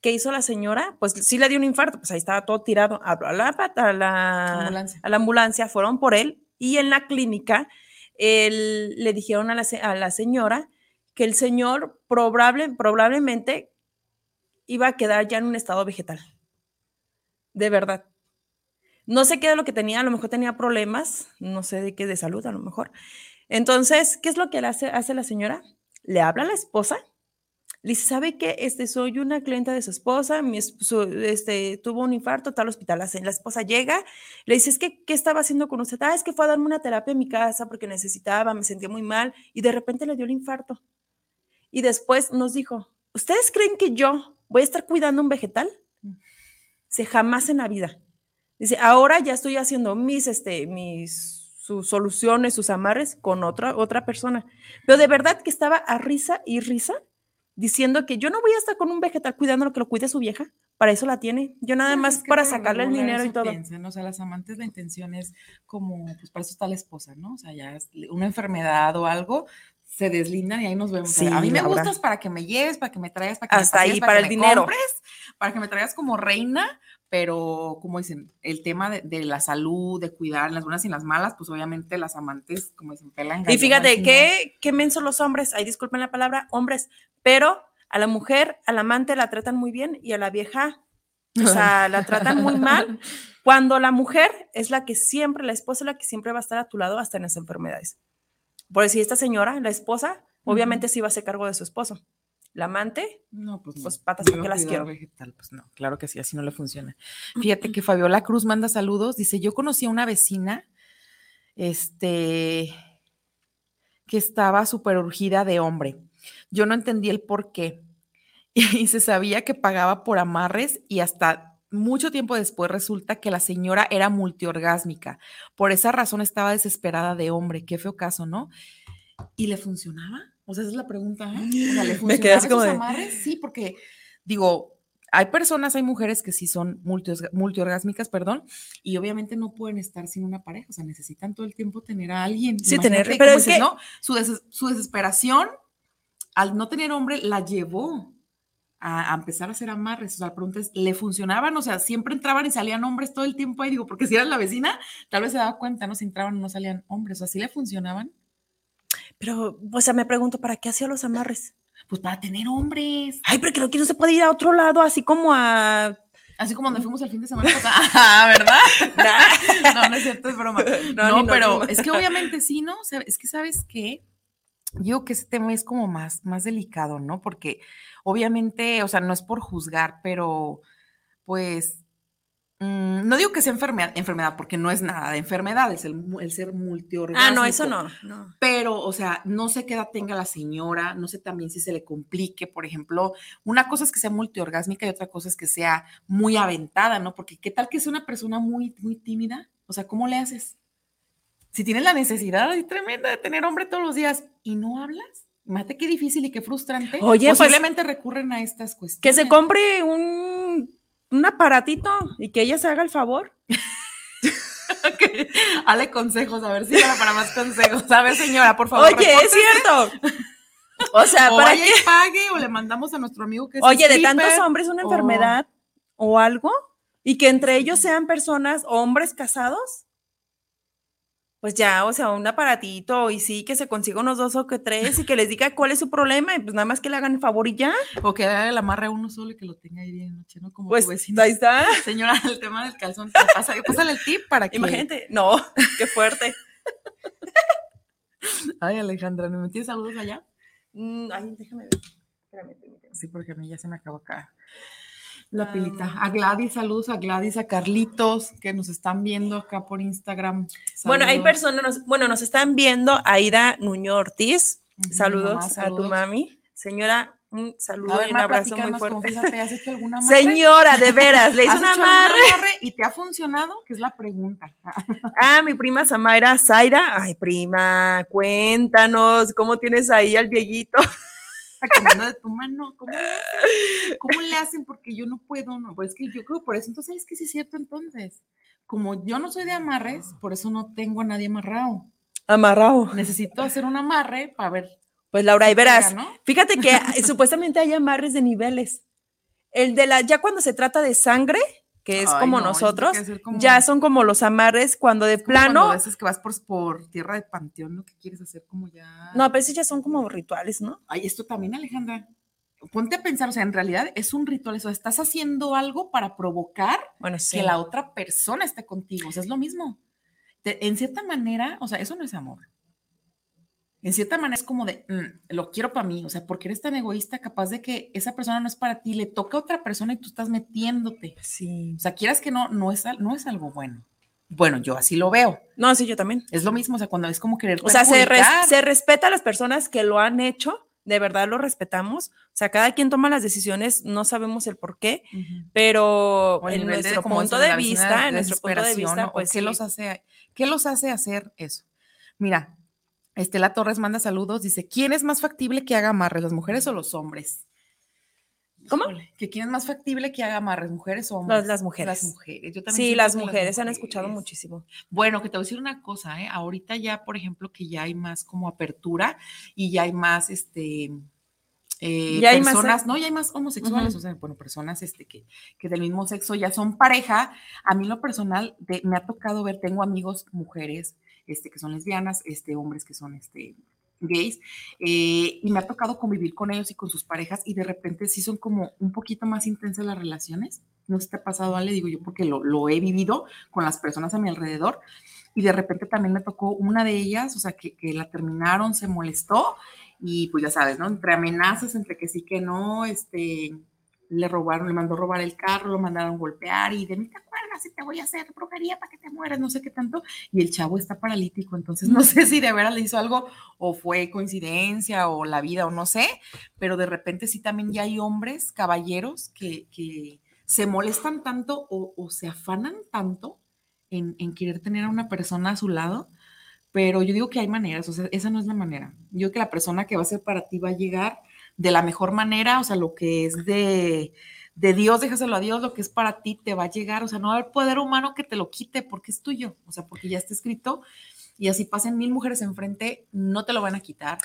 ¿Qué hizo la señora? Pues sí le dio un infarto, pues ahí estaba todo tirado. Habló a la, a la, ambulancia. A la ambulancia, fueron por él y en la clínica le dijeron a la, a la, señora que el señor probable, probablemente iba a quedar ya en un estado vegetal. De verdad. No sé qué era lo que tenía, a lo mejor tenía problemas, no sé de qué, de salud a lo mejor. Entonces, ¿qué es lo que hace, hace la señora? Le habla a la esposa Le dice, ¿sabe qué? Este, soy una clienta de su esposa, mi este, tuvo un infarto, está al hospital. La, la esposa llega, le dice, es que, ¿qué estaba haciendo con usted? Ah, es que fue a darme una terapia en mi casa porque necesitaba, me sentía muy mal y de repente le dio el infarto. Y después nos dijo, ¿ustedes creen que yo voy a estar cuidando un vegetal? Dice, jamás en la vida. Dice, ahora ya estoy haciendo mis, este, mis, sus soluciones, sus amarres con otra, otra persona. Pero de verdad que estaba a risa y risa diciendo que yo no voy a estar con un vegetal cuidando lo que lo cuide su vieja, para eso la tiene, yo nada más es que para sacarle el dinero y todo. piensan, O sea, las amantes la intención es como, pues para eso está la esposa, ¿no? O sea, ya es una enfermedad o algo, se deslindan y ahí nos vemos. Sí, a mí me Laura. gustas para que me lleves, para que me traigas, para que Hasta me ahí, para que el me dinero. compres, para que me traigas como reina, pero como dicen, el tema de, de la salud, de cuidar las buenas y las malas, pues obviamente las amantes, como dicen, pelan Y fíjate, qué, qué mensos los hombres, ay, disculpen la palabra, hombres, pero a la mujer, al amante la tratan muy bien y a la vieja, o sea, la tratan muy mal, cuando la mujer es la que siempre, la esposa es la que siempre va a estar a tu lado hasta en las enfermedades. Por decir, esta señora, la esposa, obviamente sí va a hacer cargo de su esposo. La amante, No, pues, no. Pues, patas, ¿por qué las quiero? vegetal, pues no, claro que sí, así no le funciona. Fíjate que Fabiola Cruz manda saludos, dice, yo conocí a una vecina, este, que estaba súper urgida de hombre. Yo no entendí el por qué. Y se sabía que pagaba por amarres y hasta mucho tiempo después resulta que la señora era multiorgásmica. Por esa razón estaba desesperada de hombre. Qué feo caso, ¿no? ¿Y le funcionaba? O sea, esa es la pregunta. ¿eh? O sea, ¿le Me quedé así como de-? Sí, porque digo, hay personas, hay mujeres que sí son multiorgásmicas, perdón, y obviamente no pueden estar sin una pareja, o sea, necesitan todo el tiempo tener a alguien. Sí, tener- Imagínate, pero como es dices, que- ¿no? Su, des- su desesperación al no tener hombre la llevó a, a empezar a hacer amarres. O sea, la pregunta es, ¿le funcionaban? O sea, siempre entraban y salían hombres todo el tiempo ahí, digo, porque si era la vecina, tal vez se daba cuenta, ¿no? Si entraban no salían hombres, o sea, ¿sí le funcionaban? pero, o sea, me pregunto, ¿para qué hacía los amarres? Pues para tener hombres. Ay, pero creo que no se puede ir a otro lado, así como a... Así como cuando fuimos el fin de semana pasado. Ah, ¿verdad? no, no es cierto, es broma. No, No, pero fuimos. es que obviamente sí, ¿no? O sea, es que sabes qué, yo que ese tema es como más, más delicado, ¿no? Porque obviamente, o sea, no es por juzgar, pero pues mm, no digo que sea enfermedad, enfermedad, porque no es nada de enfermedad, es el, ser multiorgásmico. Ah, no, eso no, no. Pero, o sea, no sé qué edad tenga la señora, no sé también si se le complique, por ejemplo, una cosa es que sea multiorgásmica y otra cosa es que sea muy aventada, ¿no? Porque qué tal que sea una persona muy, muy tímida, o sea, ¿cómo le haces? Si tienes la necesidad tremenda de tener hombre todos los días y no hablas, imagínate qué difícil y qué frustrante. Oye, pues, posiblemente recurren a estas cuestiones. Que se compre un, un aparatito y que ella se haga el favor. Ok, Dale consejos, a ver si para, más consejos. A ver, señora, por favor. Oye, es cierto. O sea, o para y pague o le mandamos a nuestro amigo que Oye, de tantos hombres una o- enfermedad o algo y que entre ellos sean personas, hombres casados. Pues ya, o sea, un aparatito y sí, que se consiga unos dos o que tres y que les diga cuál es su problema y pues nada más que le hagan el favor y ya. O que el amarre a uno solo y que lo tenga ahí bien noche, ¿no? Como Pues tu vecino. ahí está. Señora, el tema del calzón, ¿qué pasa? Pásale el tip para que. Imagínate. No, qué fuerte. Ay, Alejandra, ¿me metí saludos allá? Mm, Ay, déjame ver. Espérame, permíteme. Sí, porque a mí ya se me acabó acá. La pilita. A Gladys, saludos a Gladys, a Carlitos, que nos están viendo acá por Instagram. Bueno, hay personas, bueno, nos están viendo Aida Nuño Ortiz. Saludos, mamá, a tu mami. Señora, un saludo y un abrazo muy fuerte. ¿has hecho alguna? Señora, de veras, le ¿Has una amarre y te ha funcionado? Que es la pregunta. Ah, mi prima Samaira Zaira. Ay, prima, cuéntanos, ¿cómo tienes ahí al viejito? Comiendo de tu mano. ¿Cómo le hacen? ¿Cómo le hacen? Porque yo no puedo, no. Pues es que yo creo por eso. Entonces, ¿sabes qué? Sí es cierto, entonces. Como yo no soy de amarres, por eso no tengo a nadie amarrado. Amarrado. Necesito hacer un amarre para ver. Pues Laura, pega, verás. ¿no? Fíjate que eh, supuestamente hay amarres de niveles. El de la, ya cuando se trata de sangre, que es Ay, como no, nosotros, como- ya son como los amarres cuando de plano. a veces que vas por, por tierra de panteón, ¿no? Que quieres hacer como ya. No, pero esos ya son como rituales, ¿no? Ay, esto también, Alejandra. Ponte a pensar, o sea, en realidad es un ritual, eso, estás haciendo algo para provocar Bueno, sí. que la otra persona esté contigo, o sea, es lo mismo. Te- en cierta manera, o sea, eso no es amor. En cierta manera es como de, mm, lo quiero para mí, o sea, porque eres tan egoísta, capaz de que esa persona no es para ti, le toca a otra persona y tú estás metiéndote. Sí. O sea, quieras que no, no es, no es algo bueno. Bueno, yo así lo veo. No, sí, yo también. Es lo mismo, o sea, cuando es como querer. O sea, se, se respeta a las personas que lo han hecho, de verdad lo respetamos. O sea, cada quien toma las decisiones, no sabemos el por qué, pero en nuestro punto de, vista, en nuestro punto de vista, pues. ¿qué, los hace, ¿Qué los hace hacer eso? Mira, Estela Torres manda saludos, dice, ¿quién es más factible que haga amarres, las mujeres o los hombres? ¿Cómo? ¿Que quién es más factible que haga amarres, mujeres o hombres? Las, mujeres. Las mujeres. Yo también sí, las mujeres, han escuchado muchísimo. Bueno, que te voy a decir una cosa, ¿eh? Ahorita ya, por ejemplo, que ya hay más como apertura y ya hay más, este, eh, ya hay personas, más, no, ya hay más homosexuales, o sea, bueno, personas este, que, que, del mismo sexo ya son pareja. A mí lo personal me ha tocado ver, tengo amigos mujeres este, que son lesbianas, este, hombres que son este, gays, eh, y me ha tocado convivir con ellos y con sus parejas y de repente sí son como un poquito más intensas las relaciones. No sé si te ha pasado, Ale, digo yo, porque lo, lo he vivido con las personas a mi alrededor y de repente también me tocó una de ellas, o sea, que, que, la terminaron, se molestó y pues ya sabes, ¿no? Entre amenazas, entre que sí, que no, este, le robaron, le mandó robar el carro, lo mandaron golpear y de mí te acuerdas y te voy a hacer brujería para que te mueras, no sé qué tanto. Y el chavo está paralítico, entonces no sé si de veras le hizo algo o fue coincidencia o la vida o no sé, pero de repente sí también ya hay hombres, caballeros, que, que se molestan tanto o, o se afanan tanto en, en, querer tener a una persona a su lado. Pero yo digo que hay maneras, o sea, esa no es la manera. Yo que la persona que va a ser para ti va a llegar de la mejor manera, o sea, lo que es de, de Dios, déjaselo a Dios, lo que es para ti te va a llegar, o sea, no hay poder humano que te lo quite porque es tuyo, o sea, porque ya está escrito y así pasen mil mujeres enfrente, no te lo van a quitar.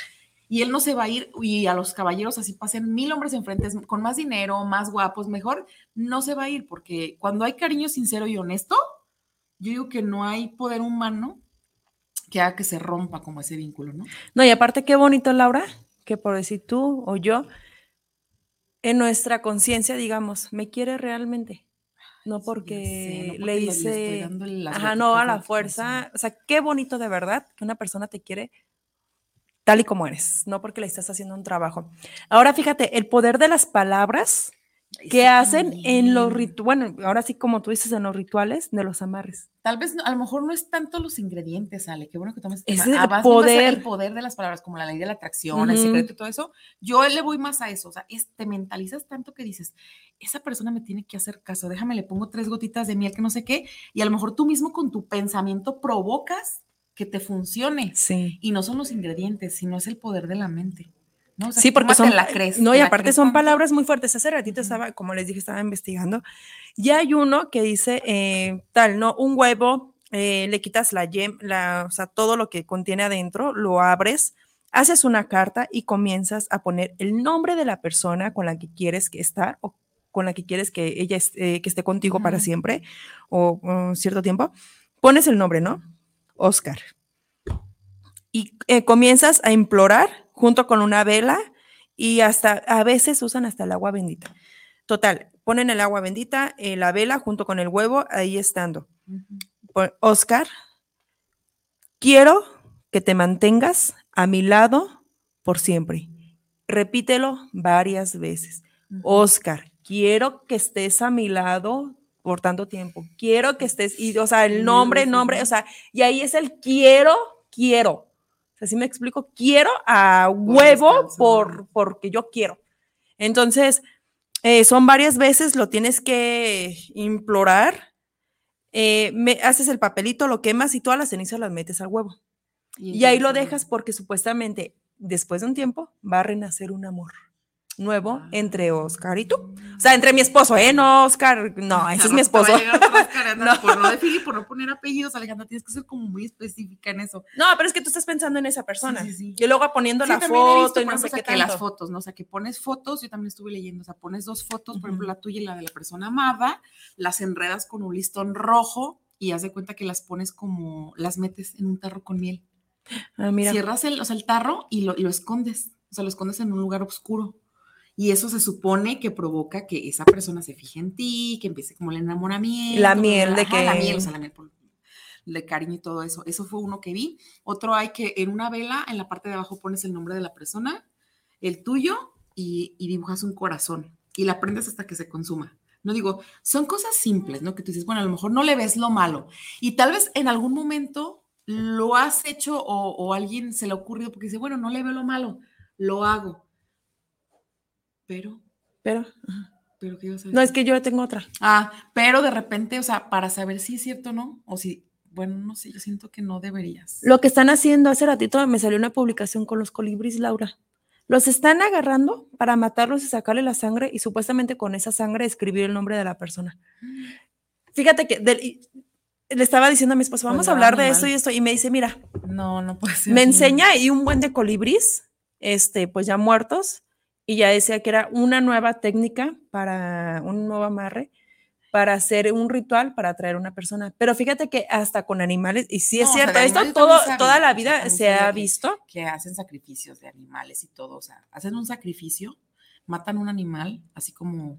Y él no se va a ir, y a los caballeros así pasen mil hombres enfrente con más dinero, más guapos, mejor, no se va a ir, porque cuando hay cariño sincero y honesto, yo digo que no hay poder humano que haga que se rompa como ese vínculo, ¿no? No, y aparte, qué bonito, Laura, que por decir tú o yo, en nuestra conciencia, digamos, me quiere realmente. No porque, le hice, ajá, no a la fuerza. O sea, qué bonito de verdad que una persona te quiere tal y como eres, no porque le estás haciendo un trabajo. Ahora fíjate, el poder de las palabras ¿Qué hacen en los rituales, bueno, ahora sí como tú dices, en los rituales de los amarres. Tal vez, a lo mejor no es tanto los ingredientes, Ale, qué bueno que tomes es el poder. el poder de las palabras, como la ley de la atracción, el secreto y todo eso. Yo le voy más a eso, o sea, te mentalizas tanto que dices, esa persona me tiene que hacer caso, déjame, le pongo tres gotitas de miel que no sé qué, y a lo mejor tú mismo con tu pensamiento provocas que te funcione. Sí. Y no son los ingredientes, sino es el poder de la mente sí, porque son la No, y aparte son palabras muy fuertes. Hace ratito estaba, como les dije, estaba investigando. Ya hay uno que dice eh, tal, ¿no? Un huevo, eh, le quitas la yem, la, o sea, todo lo que contiene adentro, lo abres, haces una carta y comienzas a poner el nombre de la persona con la que quieres que estar o con la que quieres que ella esté, que esté contigo para siempre o un cierto tiempo. Pones el nombre, ¿no? Oscar. Y eh, comienzas a implorar junto con una vela y hasta a veces usan hasta el agua bendita. Total, ponen el agua bendita, eh, la vela junto con el huevo ahí estando. Oscar, quiero que te mantengas a mi lado por siempre. Repítelo varias veces. Oscar, quiero que estés a mi lado por tanto tiempo. Quiero que estés, y, o sea, el nombre, nombre, o sea, y ahí es el quiero, quiero. Así me explico, quiero a huevo por, porque yo quiero. Entonces, eh, son varias veces, lo tienes que implorar. Eh, me, haces el papelito, lo quemas y todas las cenizas las metes al huevo. y ahí lo dejas porque supuestamente después de un tiempo va a renacer un amor nuevo ah. entre Oscar y tú. O sea, entre mi esposo, ¿eh? No, Oscar, no, ese es mi esposo. no. Por no definir, por no poner apellidos, Alejandra, tienes que ser como muy específica en eso. No, pero es que tú estás pensando en esa persona. Sí, sí, Y luego poniendo la foto y no sé qué las fotos, ¿no? O sea, que pones fotos, yo también estuve leyendo, o sea, pones dos fotos, por ejemplo, la tuya y la de la persona amada, las enredas con un listón rojo y haz de cuenta que las pones como, las metes en un tarro con miel. Ah, mira. Cierras el, o sea, el tarro y lo, y lo escondes, o sea, lo escondes en un lugar oscuro. Y eso se supone que provoca que esa persona se fije en ti, que empiece como el enamoramiento. La miel de que... La miel, o sea, la miel, de cariño y todo eso. Eso fue uno que vi. Otro hay que en una vela, en la parte de abajo pones el nombre de la persona, el tuyo, y, y dibujas un corazón y la prendes hasta que se consuma. No digo, son cosas simples, ¿no? Que tú dices, bueno, a lo mejor no le ves lo malo. Y tal vez en algún momento lo has hecho o, o alguien se le ha ocurrido porque dice, bueno, no le veo lo malo, lo hago. Pero, Pero, pero ¿qué ibas a no, es que yo tengo otra. Ah, pero de repente, o sea, para saber si es cierto o no, o si, bueno, no sé, yo siento que no deberías. Lo que están haciendo hace ratito me salió una publicación con los colibris, Laura. Los están agarrando para matarlos y sacarle la sangre y supuestamente con esa sangre escribir el nombre de la persona. Fíjate que del- le estaba diciendo a mi esposo, vamos Pues a hablar de esto y esto. Y me dice, mira, No, no puede ser. me enseña y un buen de colibris, este, pues ya muertos, y ya decía que era una nueva técnica para un nuevo amarre, para hacer un ritual para atraer a una persona. Pero fíjate que hasta con animales, y sí es No, o sea, cierto, esto todo, toda la vida se ha que- visto. que hacen sacrificios de animales y todo, o sea, hacen un sacrificio, matan un animal, así como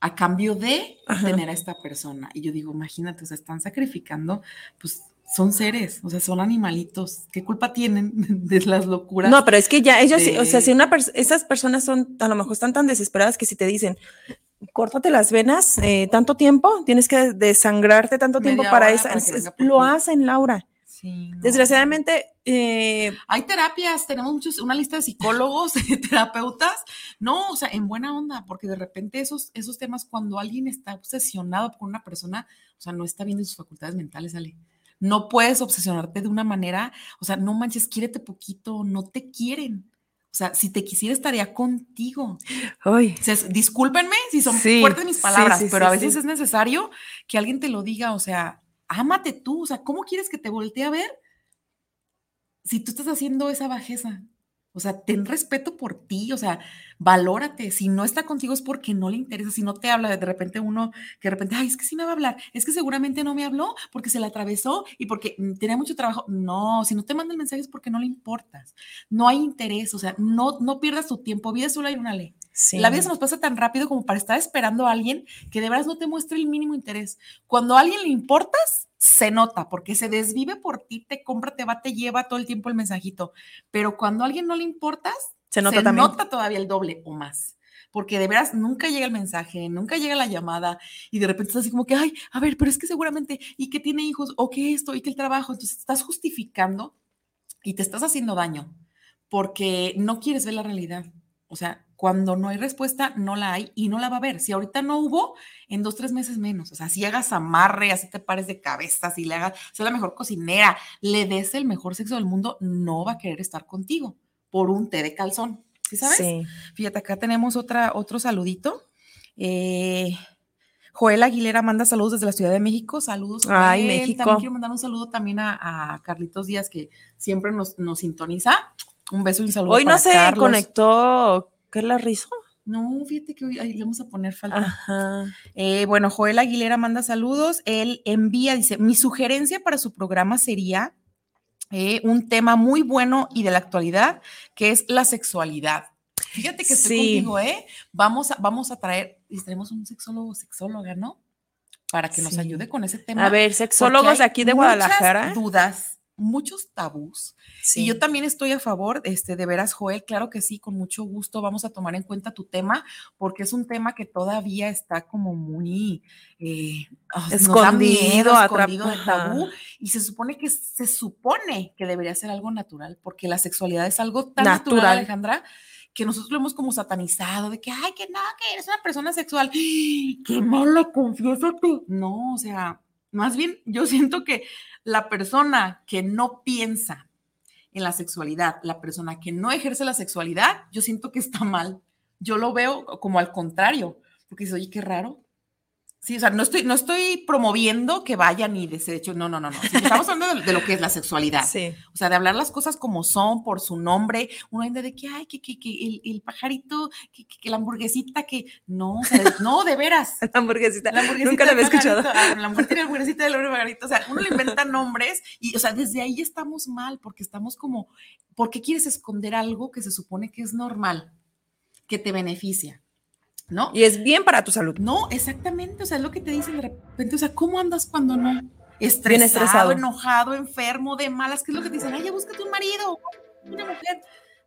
a cambio de Ajá. tener a esta persona. Y yo digo, imagínate, o sea, están sacrificando, pues son seres, o sea, son animalitos. ¿Qué culpa tienen de las locuras? No, pero es que ya ellos, sí, o sea, de- si una esas personas son, a lo mejor están tan desesperadas que si te dicen, córtate las venas eh, tanto tiempo, tienes que desangrarte tanto tiempo para eso, lo hacen, Laura. Sí, no. Desgraciadamente, eh, Hay terapias, tenemos muchos, una lista de psicólogos, de terapeutas, no, o sea, en buena onda, porque de repente esos, esos temas, cuando alguien está obsesionado por una persona, o sea, no está viendo sus facultades mentales, Ale. No puedes obsesionarte de una manera, o sea, no manches, quiérete poquito, no te quieren. O sea, si te quisiera estaría contigo. ay, O sea, es- discúlpenme si son Sí, fuertes mis palabras, sí, pero a veces es necesario que alguien te lo diga, o sea, ámate tú, o sea, ¿cómo quieres que te voltee a ver si tú estás haciendo esa bajeza? O sea, ten respeto por ti, o sea, valórate. Si no está contigo es porque no le interesa, si no te habla, de repente uno, que de repente, ay, es que sí me va a hablar, es que seguramente no me habló porque se la atravesó y porque mm, tenía mucho trabajo. No, si no te manda el mensaje es porque no le importas. No hay interés, o sea, no, no pierdas tu tiempo. Vida solo hay una ley. Sí. La vida se nos pasa tan rápido como para estar esperando a alguien que de veras no te muestre el mínimo interés. Cuando a alguien le importas, se nota porque se desvive por ti, te compra, te va, te lleva todo el tiempo el mensajito. Pero cuando a alguien no le importas, se nota también. nota todavía el doble o más. Porque de veras nunca llega el mensaje, nunca llega la llamada y de repente estás así como que, ay, a ver, pero es que seguramente, y que tiene hijos, o que esto, y que el trabajo, entonces estás justificando y te estás haciendo daño porque no quieres ver la realidad. O sea, cuando no hay respuesta, no la hay y no la va a haber. Si ahorita no hubo, en dos, tres meses menos. O sea, si hagas amarre, así te pares de cabeza, si le hagas, sea la mejor cocinera, le des el mejor sexo del mundo, no va a querer estar contigo por un té de calzón. ¿Sí sabes? Sí. Fíjate, acá tenemos otra, otro saludito. Eh, Joel Aguilera manda saludos desde la Ciudad de México. Saludos. Ay, Joel. México. También quiero mandar un saludo también a, a Carlitos Díaz, que siempre nos, nos sintoniza. Un beso y un saludo. Hoy no para se Carlos. conectó, ¿qué la Rizo? No, fíjate que hoy ahí le vamos a poner falta. Ajá. Eh, bueno, Joel Aguilera manda saludos. Él envía, dice, mi sugerencia para su programa sería eh, un tema muy bueno y de la actualidad, que es la sexualidad. Fíjate que estoy Sí. contigo, ¿eh? Vamos a, vamos a traer, y traemos un sexólogo, sexóloga, ¿no? Para que nos ayude con ese tema. A ver, sexólogos aquí de muchas Guadalajara. dudas, muchos tabús. Sí. Y yo también estoy a favor, este, de veras, Joel, claro que sí, con mucho gusto vamos a tomar en cuenta tu tema, porque es un tema que todavía está como muy eh, nos da Escondido, escondido de tabú, y se supone que se supone que debería ser algo natural, porque la sexualidad es algo tan natural, Natural. Alejandra, que nosotros lo hemos como satanizado, de que, ay, que no, que eres una persona sexual, qué mala, confiésate. No, o sea, más bien yo siento que la persona que no piensa en la sexualidad, la persona que no ejerce la sexualidad, yo siento que está mal. Yo lo veo como al contrario, porque dice, oye, qué raro. Sí, o sea, no estoy, no estoy promoviendo que vayan y desecho, no, no, no, no. Estamos hablando de, de lo que es la sexualidad. Sí. O sea, de hablar las cosas como son, por su nombre. Uno anda de que, ay, que, que, que el, el pajarito, que, que, que la hamburguesita, que no, o sea, de- no, de veras. La hamburguesita. La hamburguesita Nunca la había escuchado. pajarito, ah, La hamburguesita, la hamburguesita del hombre pajarito. O sea, uno le inventa nombres y, o sea, desde ahí estamos mal porque estamos como, ¿por qué quieres esconder algo que se supone que es normal, que te beneficia? ¿No? Y es bien para tu salud. No, exactamente, o sea, es lo que te dicen de repente, o sea, ¿cómo andas cuando no? estresado, estresado. enojado, enfermo, de malas, ¿qué es lo que te dicen? Ay, ya búscate un marido, una mujer,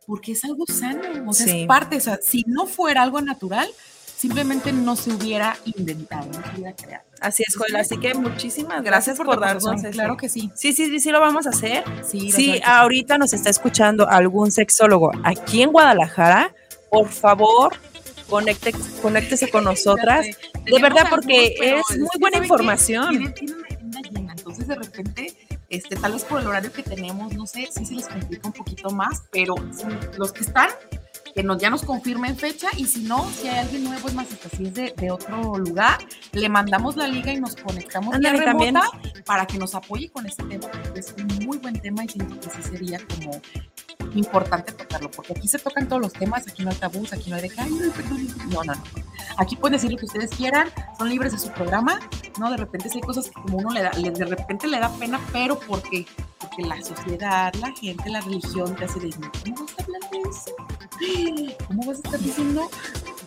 porque es algo sano, o sea, Sí. es parte, o sea, si no fuera algo natural, simplemente no se hubiera inventado, no se hubiera creado. Así es, Joel. Así que muchísimas gracias, por, tu darnos Claro que sí. Sí, sí, sí, sí lo vamos a hacer. Sí, que ahorita nos está escuchando algún sexólogo aquí en Guadalajara, por favor, conecte, conéctese con nosotras. De verdad, porque es muy buena información. Entonces de repente, este, tal vez por el horario que tenemos, no sé, sí se les complica un poquito más, pero los que están, que nos, ya nos confirmen fecha y si no, si hay alguien nuevo, es más, si es de, de otro lugar, le mandamos la liga y nos conectamos también. remota para que nos apoye con este tema, porque es un muy buen tema y siento que sí sería como importante tocarlo, porque aquí se tocan todos los temas, aquí no hay tabús, aquí no hay de no, no, no. Aquí pueden decir lo que ustedes quieran, son libres de su programa, ¿no? De repente sí hay cosas que como uno le da, le- de repente le da pena, pero porque, porque la sociedad, la gente, la religión te hace de, ¿cómo a hablar de eso? ¿Cómo vas a estar diciendo?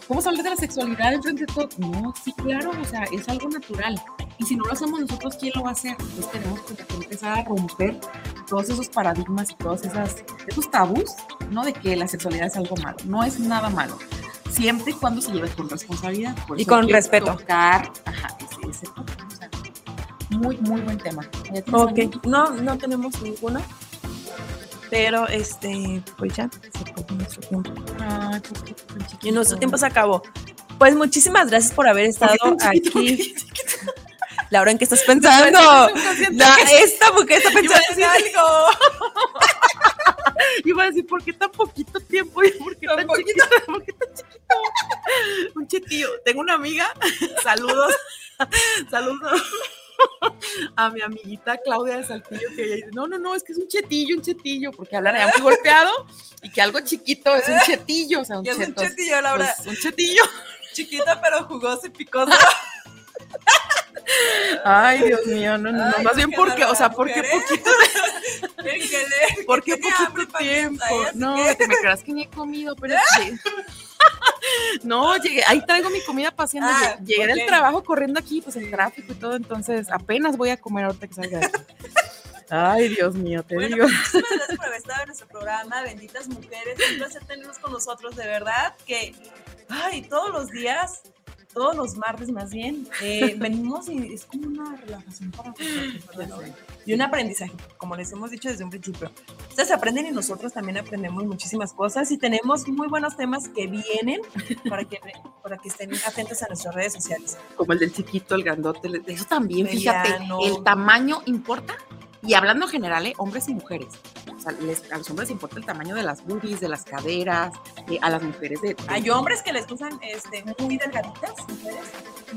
¿Cómo vas a hablar de la sexualidad enfrente de todo? No, sí, claro, o sea, es algo natural. Y si no lo hacemos nosotros, ¿quién lo va a hacer? Entonces tenemos que empezar a romper todos esos paradigmas y todos esas, esos tabús, ¿no? De que la sexualidad es algo malo. No es nada malo. Siempre y cuando se lleve con responsabilidad. Por Y con respeto. Tocar, ajá, ese, ese punto, o sea, muy, muy buen tema. ¿Ya tienes Ok, no, no tenemos ninguno. Pero este, pues ya, se acabó nuestro tiempo. Ay, ¿por qué tan chiquito? Y nuestro tiempo se acabó. Pues muchísimas gracias por haber estado ¿Por qué tan chiquito? ¿Por qué aquí. chiquito? Laura, ¿en qué estás pensando? No, esta mujer está pensando en algo. Iba a decir, ¿por qué tan poquito tiempo? ¿Y ¿Por qué tan, chiquito? ¿Por qué tan chiquito? Un chetillo. Tengo una amiga, saludos, saludos a mi amiguita Claudia de Saltillo, que ella dice, no, no, no, es que es un chetillo, un chetillo, porque hablan allá muy golpeado y que algo chiquito es un chetillo, o sea, un es un chetillo, Laura. Pues, un chetillo. Chiquita, pero jugosa y picosa. Ay, Dios mío, no, no, no, Ay, más bien porque, o sea, porque ¿eh? poquito, porque poquito tiempo. No, te me creas que ni he comido, pero sí. No, llegué, ahí traigo mi comida paseando. Ah, llegué ok. del trabajo corriendo aquí, pues el tráfico y todo, entonces apenas voy a comer ahorita que salga de aquí. Ay, Dios mío, te Bueno, digo. muchísimas gracias por haber estado en nuestro programa, benditas mujeres. Un placer tenerlos con nosotros, de verdad que, ay, todos los días, todos los martes más bien, eh, venimos y es como una relajación para nosotros. Y un aprendizaje, como les hemos dicho desde un principio. Ustedes aprenden y nosotros también aprendemos muchísimas cosas y tenemos muy buenos temas que vienen para que, para que estén atentos a nuestras redes sociales. Como el del chiquito, el grandote, eso también, fíjate, Mediano. el tamaño importa. Y hablando en general, ¿eh? hombres y mujeres. Sea, les- a los hombres importa el tamaño de las boobies, de las caderas, eh, a las mujeres de, de- Hay hombres que les gustan este, muy delgaditas, mujeres,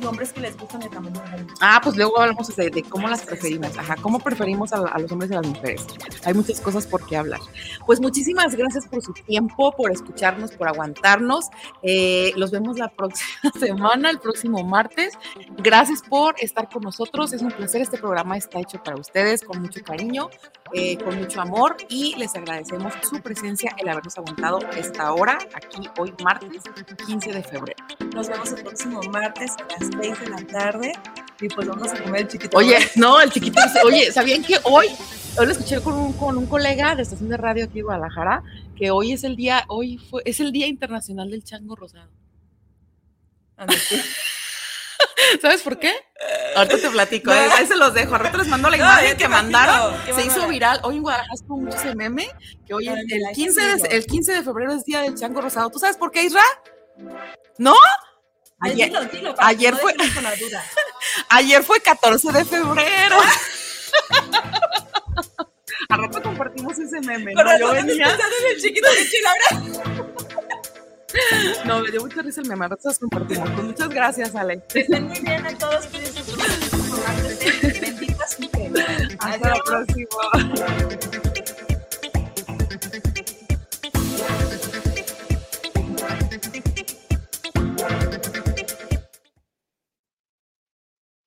y hombres que les gustan de tamaño grande. Ah, pues luego hablamos de, de cómo las preferimos, ajá, cómo preferimos a, a los hombres y a las mujeres. Hay muchas cosas por qué hablar. Pues muchísimas gracias por su tiempo, por escucharnos, por aguantarnos. Eh, los vemos la próxima semana, el próximo martes. Gracias por estar con nosotros. Es un placer. Este programa está hecho para ustedes con mucho cariño, eh, con mucho amor y les agradecemos su presencia, el habernos aguantado esta hora, aquí hoy martes 15 de febrero. Nos vemos el próximo martes a las 6 de la tarde y pues vamos a comer el chiquito. Oye, no, el chiquito oye, ¿sabían que hoy, hoy lo escuché con un, con un colega de estación de radio aquí en Guadalajara, que hoy es el día, hoy fue, es el Día Internacional del Chango Rosado. Ándale, sí. ¿Sabes por qué? Ahorita te platico, ¿eh? ahí se los dejo. Ahorita les mando la imagen que mandaron. Se hizo viral. Hoy en Guadalajara estuvo mucho ese meme, que hoy el que 15, de, el 15 de febrero es Día del Chango Rosado. ¿Tú sabes por qué, Isra? ¿No? Ayer, Dilo, dilo, ayer no fue- ayer fue 14 de febrero. A rato compartimos ese meme. ¿no? Yo venía. en el chiquito de. No, me dio mucha risa el meme. Los compartimos. Muchas gracias, Ale. Estén muy bien a todos. Benditas. Hasta la próxima.